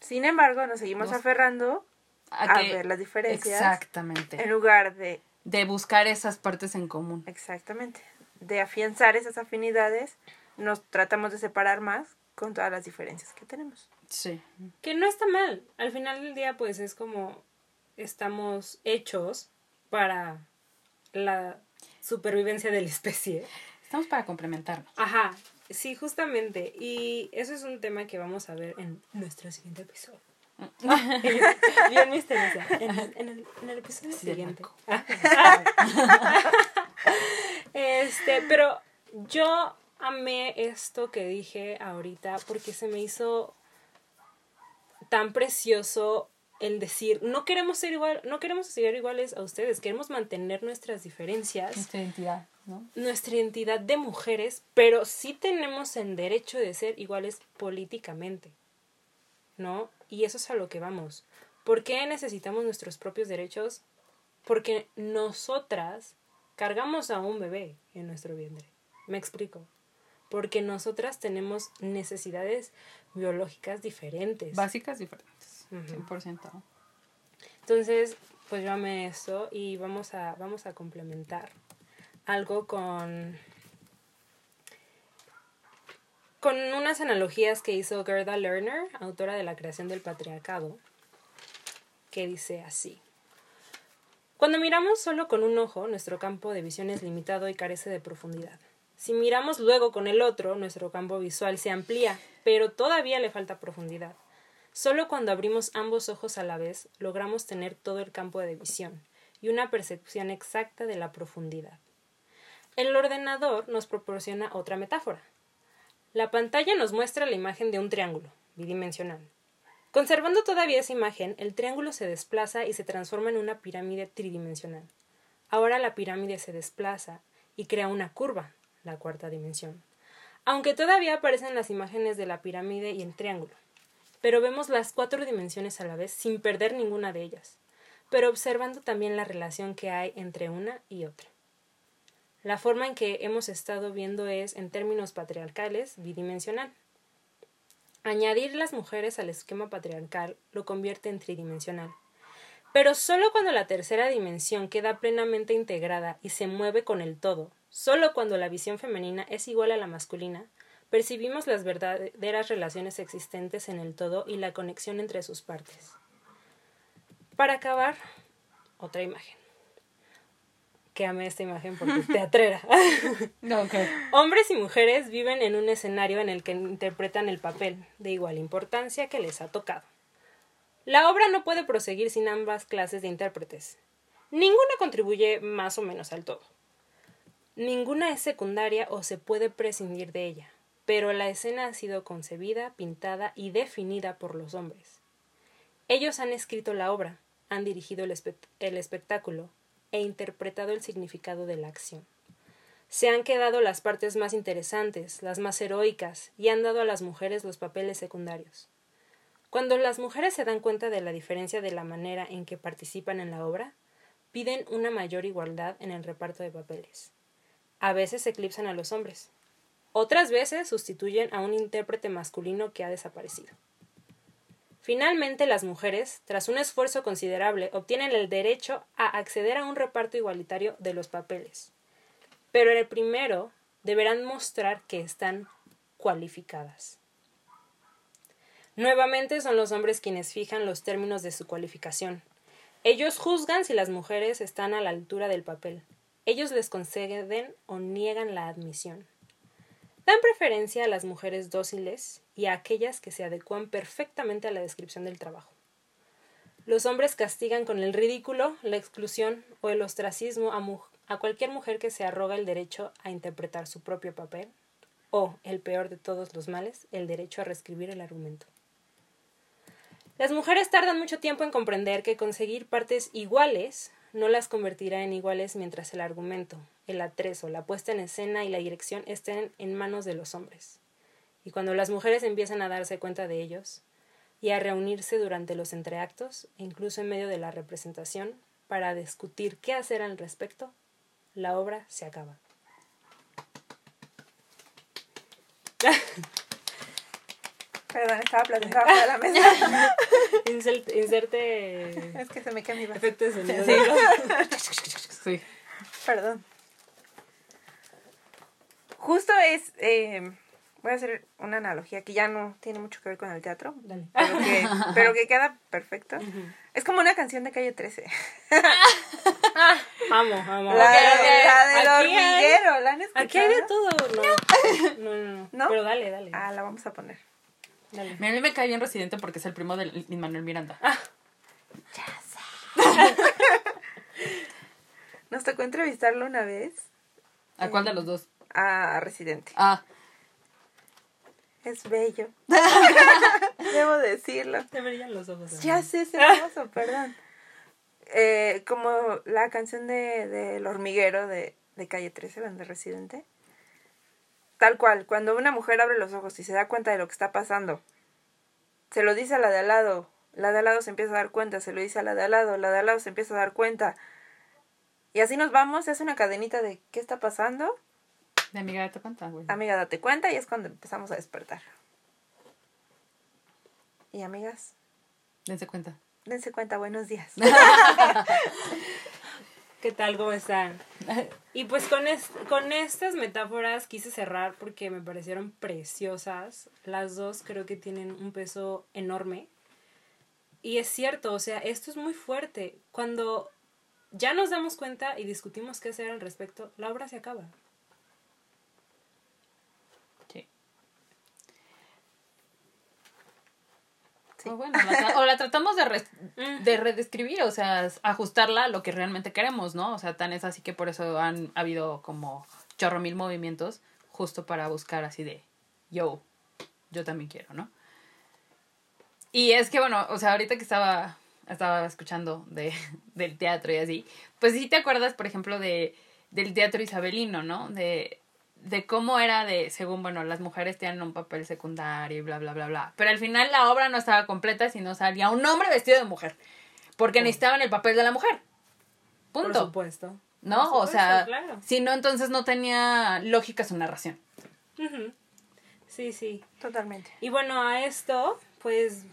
Sin embargo, nos seguimos Nos- aferrando A a, que- ver las diferencias Exactamente. en lugar de, De buscar esas partes en común. exactamente, de afianzar esas afinidades, nos tratamos de separar más con todas las diferencias que tenemos. Sí. Que no está mal. Al final del día, pues es como estamos hechos para la supervivencia de la especie. Estamos para complementarnos. Ajá, sí, justamente. Y eso es un tema que vamos a ver en nuestro siguiente episodio. Bien misteriosa. En el, en el, en el episodio Sí, siguiente. Este, pero yo amé esto que dije ahorita porque se me hizo tan precioso el decir, no queremos ser igual, no queremos ser iguales a ustedes, queremos mantener nuestras diferencias Nuestra identidad, ¿no? nuestra identidad de mujeres, pero sí tenemos el derecho de ser iguales políticamente, ¿no? Y eso es a lo que vamos. ¿Por qué necesitamos nuestros propios derechos? Porque nosotras cargamos a un bebé en nuestro vientre. Me explico. Porque nosotras tenemos necesidades biológicas diferentes. Básicas diferentes. Ujú. 100%. Entonces, pues yo amé eso y vamos a, vamos a complementar algo con, con unas analogías que hizo Gerda Lerner, autora de La creación del patriarcado, que dice así. Cuando miramos solo con un ojo, nuestro campo de visión es limitado y carece de profundidad. Si miramos luego con el otro, nuestro campo visual se amplía, pero todavía le falta profundidad. Solo cuando abrimos ambos ojos a la vez logramos tener todo el campo de visión y una percepción exacta de la profundidad. El ordenador nos proporciona otra metáfora. La pantalla nos muestra la imagen de un triángulo bidimensional. Conservando todavía esa imagen, el triángulo se desplaza y se transforma en una pirámide tridimensional. Ahora la pirámide se desplaza y crea una curva, la cuarta dimensión. Aunque todavía aparecen las imágenes de la pirámide y el triángulo pero vemos las cuatro dimensiones a la vez sin perder ninguna de ellas, pero observando también la relación que hay entre una y otra. La forma en que hemos estado viendo es, en términos patriarcales, bidimensional. Añadir las mujeres al esquema patriarcal lo convierte en tridimensional. Pero solo cuando la tercera dimensión queda plenamente integrada y se mueve con el todo, solo cuando la visión femenina es igual a la masculina, percibimos las verdaderas relaciones existentes en el todo y la conexión entre sus partes. Para acabar, otra imagen. Que amé esta imagen porque teatrera. Ok. Hombres y mujeres viven en un escenario en el que interpretan el papel de igual importancia que les ha tocado. La obra no puede proseguir sin ambas clases de intérpretes. Ninguna contribuye más o menos al todo. Ninguna es secundaria o se puede prescindir de ella, pero la escena ha sido concebida, pintada y definida por los hombres. Ellos han escrito la obra, han dirigido el, espect- el espectáculo e interpretado el significado de la acción. Se han quedado las partes más interesantes, las más heroicas, y han dado a las mujeres los papeles secundarios. Cuando las mujeres se dan cuenta de la diferencia de la manera en que participan en la obra, piden una mayor igualdad en el reparto de papeles. A veces eclipsan a los hombres. Otras veces sustituyen a un intérprete masculino que ha desaparecido. Finalmente, las mujeres, tras un esfuerzo considerable, obtienen el derecho a acceder a un reparto igualitario de los papeles. Pero en el primero deberán mostrar que están cualificadas. Nuevamente son los hombres quienes fijan los términos de su cualificación. Ellos juzgan si las mujeres están a la altura del papel. Ellos les conceden o niegan la admisión. Dan preferencia a las mujeres dóciles y a aquellas que se adecuan perfectamente a la descripción del trabajo. Los hombres castigan con el ridículo, la exclusión o el ostracismo a, a cualquier mujer que se arroga el derecho a interpretar su propio papel o, el peor de todos los males, el derecho a reescribir el argumento. Las mujeres tardan mucho tiempo en comprender que conseguir partes iguales no las convertirá en iguales mientras el argumento, el atrezo, la puesta en escena y la dirección estén en manos de los hombres. Y cuando las mujeres empiezan a darse cuenta de ellos, y a reunirse durante los entreactos e incluso en medio de la representación para discutir qué hacer al respecto, la obra se acaba. Perdón, estaba platicando abajo de la mesa. Inserte es que se me queda mi vaso. efecto de sonido. Sí. Perdón. Justo es. eh, voy a hacer una analogía que ya no tiene mucho que ver con el teatro, Dale. pero que, pero que queda perfecto. Es como una canción de calle 13. Amo, amo. La, Ok, de- ok. la del Aquí hay- hormiguero, ¿la han escuchado? Aquí hay de todo. No, no, no. no. ¿No? Pero dale, dale. Ah, la vamos a poner. Dale. Mira, a mí me cae bien Residente porque es el primo de Manuel Miranda. Nos tocó entrevistarlo una vez ¿A cuál de los dos? a Residente. Ah, Es bello. Debo decirlo. Te brillan los ojos. Ya sé, es hermoso, perdón. Eh, como la canción de, de El hormiguero de, de Calle 13, donde Residente. Tal cual, cuando una mujer abre los ojos y se da cuenta de lo que está pasando, se lo dice a la de al lado, la de al lado se empieza a dar cuenta, se lo dice a la de al lado, la de al lado se empieza a dar cuenta. Y así nos vamos, se hace una cadenita de ¿qué está pasando? de amiga de te cuenta, güey. Amiga, date cuenta y es cuando empezamos a despertar. Y amigas, Dense cuenta. dense cuenta, buenos días. ¿Qué tal? ¿Cómo están? Y pues con, es- con estas metáforas quise cerrar porque me parecieron preciosas. Las dos creo que tienen un peso enorme. Y es cierto, o sea, esto es muy fuerte. Cuando ya nos damos cuenta y discutimos qué hacer al respecto, la obra se acaba. Sí. O bueno, la o la tratamos de, res- de redescribir, o sea, ajustarla a lo que realmente queremos, ¿no? O sea, tan es así que por eso han habido como chorro mil movimientos justo para buscar así de, yo, yo también quiero, ¿no? Y es que, bueno, o sea, ahorita que estaba, estaba escuchando de, del teatro y así, pues sí te acuerdas, por ejemplo, de, del teatro isabelino, ¿no? De, de cómo era de, según, bueno, las mujeres tenían un papel secundario y bla, bla, bla, bla. Pero al final la obra no estaba completa si no salía un hombre vestido de mujer. Porque necesitaban el papel de la mujer. Por Punto. supuesto. ¿No? Por o sea, claro. si no, entonces no tenía lógica su narración. Sí, sí. Totalmente. Y bueno, a esto, pues,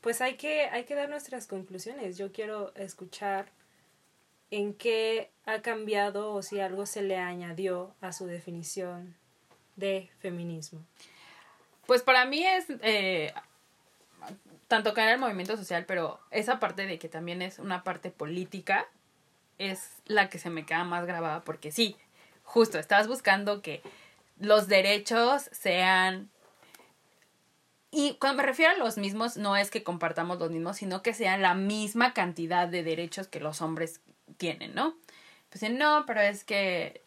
pues hay que, hay que dar nuestras conclusiones. Yo quiero escuchar en qué ha cambiado o si algo se le añadió a su definición de feminismo. Pues para mí es eh, tanto caer el movimiento social, pero esa parte de que también es una parte política es la que se me queda más grabada porque sí, justo estás buscando que los derechos sean y cuando me refiero a los mismos no es que compartamos los mismos, sino que sean la misma cantidad de derechos que los hombres tienen, ¿no? Pues no, pero es que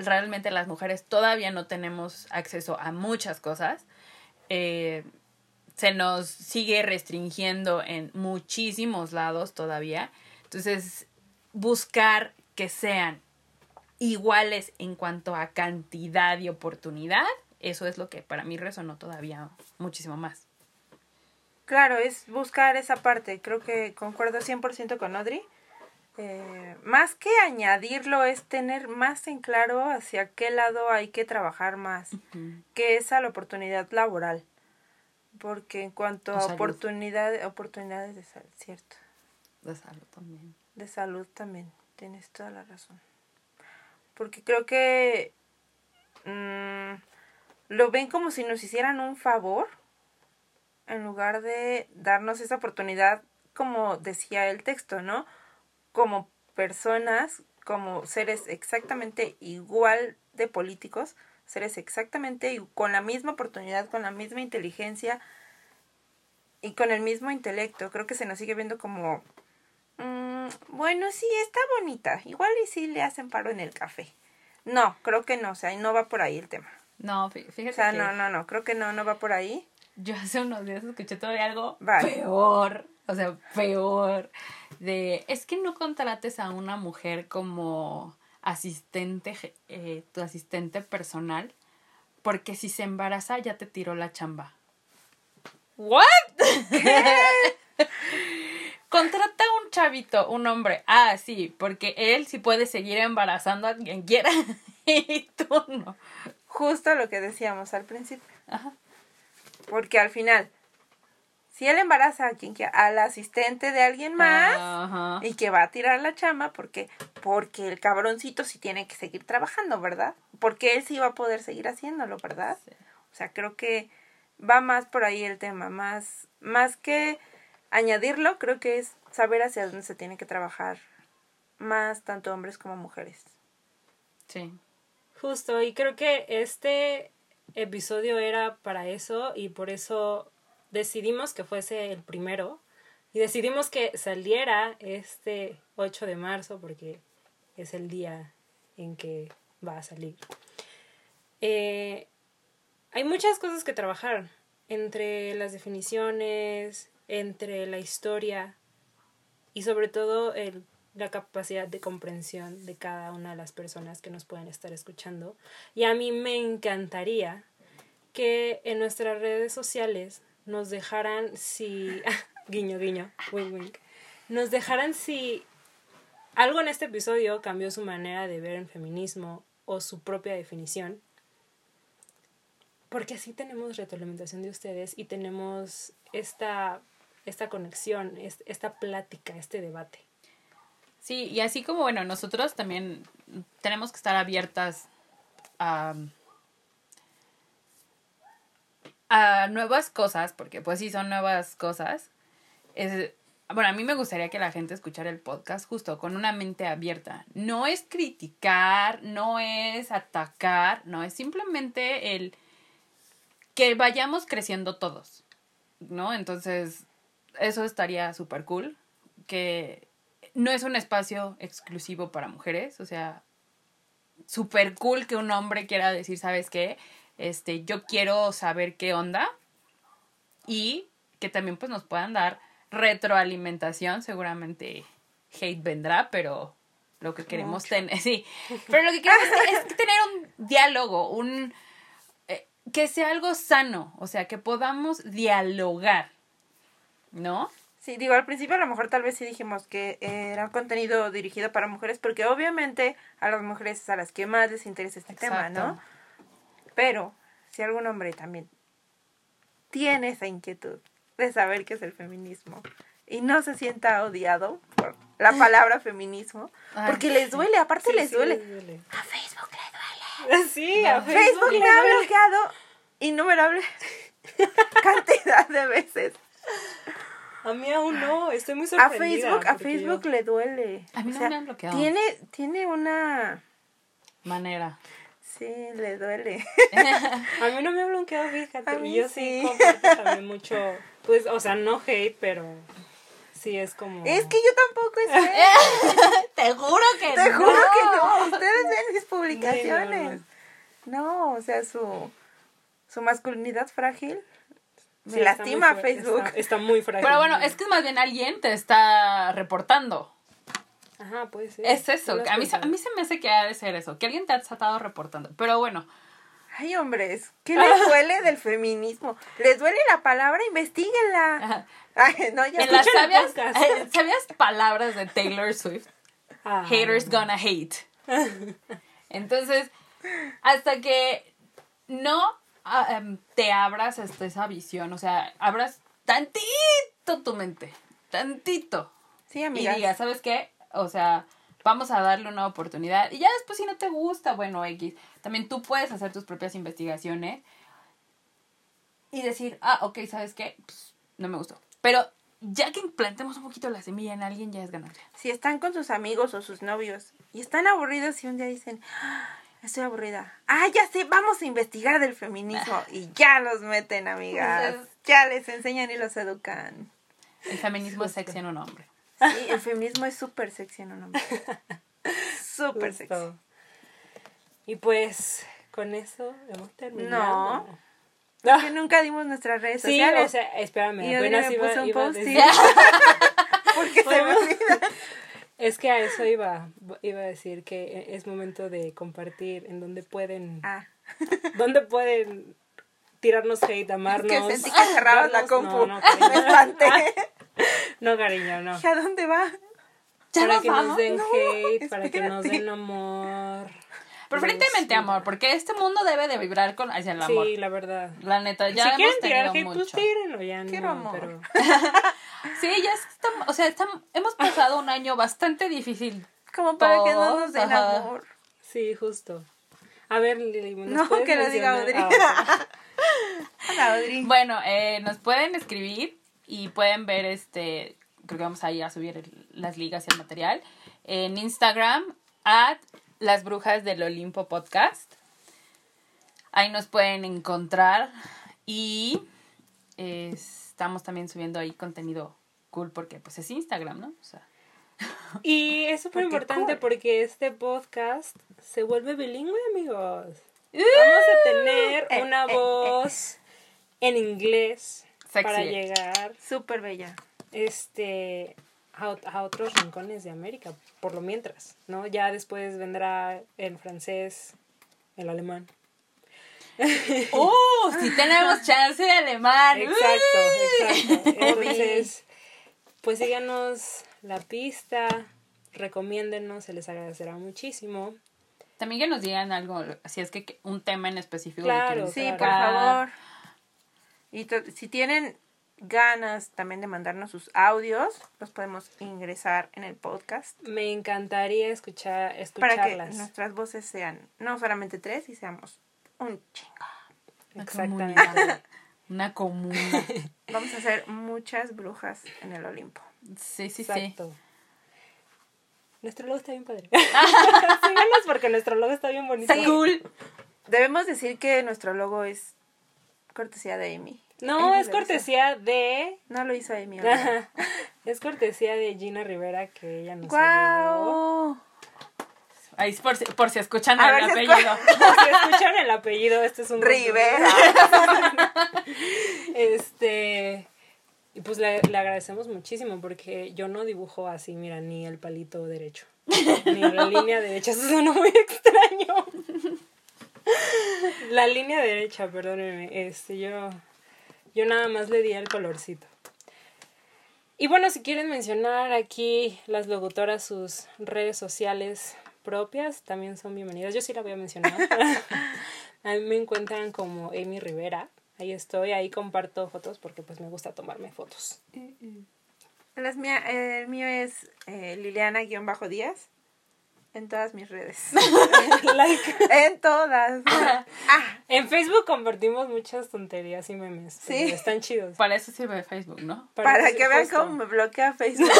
realmente las mujeres todavía no tenemos acceso a muchas cosas. Eh, se nos sigue restringiendo en muchísimos lados todavía. Entonces, buscar que sean iguales en cuanto a cantidad y oportunidad, eso es lo que para mí resonó todavía muchísimo más. Claro, es buscar esa parte. Creo que concuerdo 100% con Audrey. Eh, más que añadirlo es tener más en claro hacia qué lado hay que trabajar más, que es a la oportunidad laboral. Porque en cuanto a oportunidades, oportunidades de salud, cierto, De salud también. de salud también, tienes toda la razón. Porque creo que mm, lo ven como si nos hicieran un favor en lugar de darnos esa oportunidad, como decía el texto, ¿no? Como personas, como seres exactamente igual de políticos, seres exactamente con la misma oportunidad, con la misma inteligencia y con el mismo intelecto. Creo que se nos sigue viendo como, mm, bueno, sí, está bonita, igual y sí le hacen paro en el café. No, creo que no, o sea, no va por ahí el tema. No, fí- fíjate O sea, que no, no, no, creo que no, no va por ahí. yo hace unos días escuché todavía algo Vale. peor, o sea, peor, de, es que no contrates a una mujer como asistente, eh, tu asistente personal, porque si se embaraza ya te tiró la chamba. ¿What? Contrata un chavito, un hombre. Ah, sí, porque él sí puede seguir embarazando a quien quiera y tú no. Justo lo que decíamos al principio. Ajá. Porque al final, si él embaraza a quien quiera, al asistente de alguien más Ajá. y que va a tirar la chama porque porque el cabroncito sí tiene que seguir trabajando, ¿verdad? Porque él sí va a poder seguir haciéndolo, ¿verdad? Sí. O sea, creo que va más por ahí el tema, más más que añadirlo, creo que es saber hacia dónde se tiene que trabajar más tanto hombres como mujeres. Sí. Justo, y creo que este episodio era para eso y por eso decidimos que fuese el primero y decidimos que saliera este 8 de marzo porque es el día en que va a salir. Eh, hay muchas cosas que trabajar entre las definiciones, entre la historia y sobre todo el, la capacidad de comprensión de cada una de las personas que nos pueden estar escuchando. Y a mí me encantaría que en nuestras redes sociales nos dejaran si... guiño, guiño, wink, wink. Nos dejaran si algo en este episodio cambió su manera de ver el feminismo o su propia definición. Porque así tenemos retroalimentación de ustedes y tenemos esta, esta conexión, es- esta plática, este debate. Sí, y así como, bueno, nosotros también tenemos que estar abiertas a, a nuevas cosas, porque pues sí son nuevas cosas. Es, bueno, a mí me gustaría que la gente escuchara el podcast justo con una mente abierta. No es criticar, no es atacar, no, es simplemente el que vayamos creciendo todos, ¿no? Entonces, eso estaría súper cool, que no es un espacio exclusivo para mujeres, o sea, súper cool que un hombre quiera decir, ¿sabes qué? Este, yo quiero saber qué onda y que también pues nos puedan dar retroalimentación, seguramente hate vendrá, pero lo que queremos tener, sí, pero lo que queremos es tener un diálogo, un eh, que sea algo sano, o sea, que podamos dialogar, ¿no? Sí, digo, al principio a lo mejor tal vez sí dijimos que era un contenido dirigido para mujeres, porque obviamente a las mujeres es a las que más les interesa este tema, ¿no? Pero si algún hombre también tiene esa inquietud de saber qué es el feminismo y no se sienta odiado por la palabra feminismo, Ay, porque les duele, aparte Sí, les sí, duele. les duele. A Facebook le duele. Sí, a Facebook le me ha bloqueado innumerable cantidad de veces. A mí aún no, estoy muy A sorprendida. Facebook, a Facebook yo- le duele. A mí O no sea, me han bloqueado. Tiene, tiene una... Manera. Sí, le duele. A mí no me ha bloqueado, fíjate. A y mí yo sí. sí comparto también mucho, pues, o sea, no hate, pero sí es como... Es que yo tampoco sé. Te juro que Te no. juro que no. Ustedes ven mis publicaciones. no, No, o sea, su, su masculinidad frágil me Sí, está lastima muy Facebook. Está, está muy frágil. Pero bueno, es que más bien alguien te está reportando. Ajá, puede ser. Es eso. ¿No lo has A mí, se- a mí se me hace que ha de ser eso. Que alguien te ha estado reportando. Pero bueno, Ay, hombres, ¿qué les duele del feminismo? ¿Les duele la palabra? Investíguenla. Ajá. Ay, no, ya en las sabias, podcast. eh, sabias palabras de Taylor Swift, Ah, haters gonna hate. Entonces, hasta que no ah, em, te abras hasta esa visión, o sea, abras tantito tu mente, tantito. Sí, Y amigas. digas, ¿sabes qué? O sea, vamos a darle una oportunidad. Y ya después, si no te gusta, bueno, X. También tú puedes hacer tus propias investigaciones y decir, ah, ok, ¿sabes qué? Pues, no me gustó. Pero ya que implantemos un poquito la semilla en alguien, ya es ganancia. Si están con sus amigos o sus novios y están aburridos y un día dicen, "Ah, estoy aburrida. Ah, ya sé, vamos a investigar del feminismo. Y ya los meten, amigas. Entonces- Ya les enseñan y los educan. El feminismo es sexy en un hombre. Sí, el feminismo es súper sexy en un hombre. Súper sexy. Y pues, con eso hemos terminado. No. Que nunca dimos nuestras redes Sí, sociales. o sea, espérame, Y apenas Adri me iba, puso un iba a post-it. decir- porque se me olvida. Es que a eso iba, iba a decir que es momento de compartir en donde pueden, Ah, donde pueden tirarnos hate, Es amarnos. que sentí que cerrabas la compu. No, no, Me cariño. espanté. No, cariño, no. ¿A dónde va? ¿Ya para nos que nos vamos? den No, hate, para que nos espérate. den amor. Preferentemente amor, porque este mundo debe de vibrar con hacia el amor. Sí, la verdad. La neta, ya si hemos quieren tirar hate, mucho. pues tírenlo ya. Quiero no, amor. Pero... Sí, ya estamos, o sea, estamos, hemos pasado un año bastante difícil. Como para que no Todos, nos den ajá. amor. Sí, justo. A ver, Lili, ¿nos No, que lo diga? Audrey. Ah, Hola, Audrey. Bueno, eh, nos pueden escribir y pueden ver este, creo que vamos a ir a subir el- las ligas y el material en Instagram at las brujas del Olimpo podcast. Ahí nos pueden encontrar y eh, estamos también subiendo ahí contenido cool porque pues es Instagram, ¿no? O sea, Y es súper importante cool. porque este podcast se vuelve bilingüe, amigos. Vamos a tener Eh, una eh, eh, voz en inglés Sexy. para llegar Súper bella. este a, a otros rincones de América, por lo mientras, ¿no? Ya después vendrá el francés, el alemán. ¡Uh! Sí tenemos chance de alemán. Exacto, exacto. Entonces, pues síganos la pista, recomiéndennos, se les agradecerá muchísimo. También que nos digan algo, si es que un tema en específico. Claro, Sí, por favor. Y si tienen ganas también de mandarnos sus audios, los podemos ingresar en el podcast Me encantaría escuchar, para que escucharlas. nuestras voces sean no solamente tres y seamos un chingo. Exactamente. Una comuna. Vamos a hacer muchas brujas en el Olimpo. Sí, sí, sí. Nuestro logo está bien padre. Síganos porque nuestro logo está bien bonito. Sí. Cool. Debemos decir que nuestro logo es cortesía de Amy. No, Amy es hizo. cortesía de... No lo hizo Amy. es cortesía de Gina Rivera que ella nos ayudó. ¡Guau! Ahí es por si, por si escuchan A el ver si apellido. Si escuchan el apellido, este es un Rivera. Este, y pues le, le agradecemos muchísimo porque yo no dibujo así, mira, ni el palito derecho, ni la línea derecha, eso suena muy extraño. La línea derecha, perdónenme, este, yo, yo nada más le di el colorcito. Y bueno, si quieren mencionar aquí las locutoras sus redes sociales propias, también son bienvenidas. Yo sí la voy a mencionar. a mí me encuentran como Amy Rivera. Ahí estoy, ahí comparto fotos porque pues me gusta tomarme fotos. Las mía- el mío es eh, Liliana-Díaz en todas mis redes. Like. en todas. ah, En Facebook compartimos muchas tonterías y memes. Sí. Están chidos. Para eso sirve Facebook, ¿no? para eso- que vean justo. cómo me bloquea Facebook.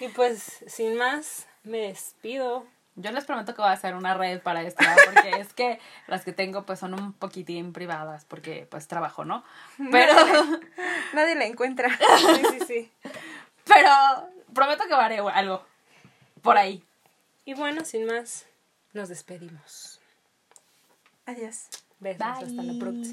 Y pues, sin más, me despido. Yo les prometo que voy a hacer una red para esto, ¿no? porque es que las que tengo pues son un poquitín privadas, porque pues trabajo, ¿no? Pero, Nadie la encuentra. Sí, sí, sí. pero prometo que haré algo por ahí. Y bueno, sin más, nos despedimos. Adiós. Besos, hasta la Bye. próxima.